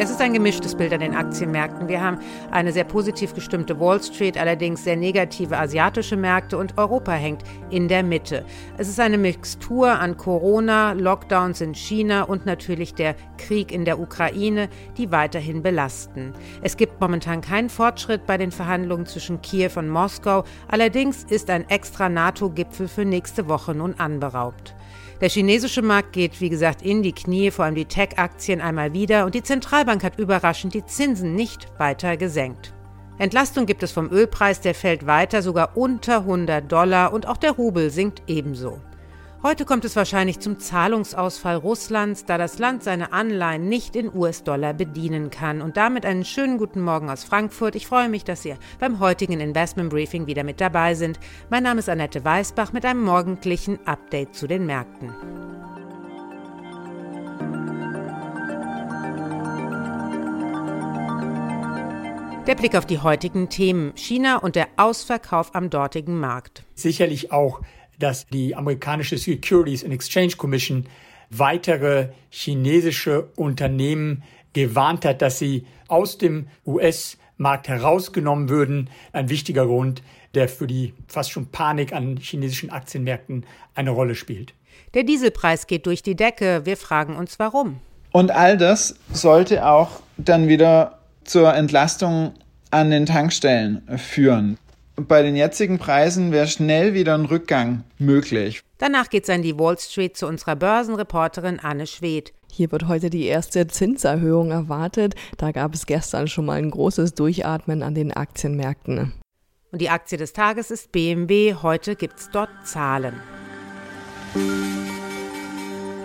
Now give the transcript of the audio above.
Es ist ein gemischtes Bild an den Aktienmärkten. Wir haben eine sehr positiv gestimmte Wall Street, allerdings sehr negative asiatische Märkte und Europa hängt in der Mitte. Es ist eine Mixtur an Corona, Lockdowns in China und natürlich der Krieg in der Ukraine, die weiterhin belasten. Es gibt momentan keinen Fortschritt bei den Verhandlungen zwischen Kiew und Moskau. Allerdings ist ein extra NATO-Gipfel für nächste Woche nun anberaubt. Der chinesische Markt geht, wie gesagt, in die Knie, vor allem die Tech-Aktien einmal wieder und die Zentralbank hat überraschend die Zinsen nicht weiter gesenkt. Entlastung gibt es vom Ölpreis, der fällt weiter sogar unter 100 Dollar und auch der Rubel sinkt ebenso. Heute kommt es wahrscheinlich zum Zahlungsausfall Russlands, da das Land seine Anleihen nicht in US-Dollar bedienen kann. Und damit einen schönen guten Morgen aus Frankfurt. Ich freue mich, dass Sie beim heutigen Investment Briefing wieder mit dabei sind. Mein Name ist Annette Weißbach mit einem morgendlichen Update zu den Märkten. Der Blick auf die heutigen Themen China und der Ausverkauf am dortigen Markt. Sicherlich auch dass die amerikanische Securities and Exchange Commission weitere chinesische Unternehmen gewarnt hat, dass sie aus dem US-Markt herausgenommen würden. Ein wichtiger Grund, der für die fast schon Panik an chinesischen Aktienmärkten eine Rolle spielt. Der Dieselpreis geht durch die Decke. Wir fragen uns warum. Und all das sollte auch dann wieder zur Entlastung an den Tankstellen führen bei den jetzigen Preisen wäre schnell wieder ein Rückgang möglich. Danach geht's an die Wall Street zu unserer Börsenreporterin Anne Schwedt. Hier wird heute die erste Zinserhöhung erwartet. Da gab es gestern schon mal ein großes Durchatmen an den Aktienmärkten. Und die Aktie des Tages ist BMW. Heute gibt's dort Zahlen.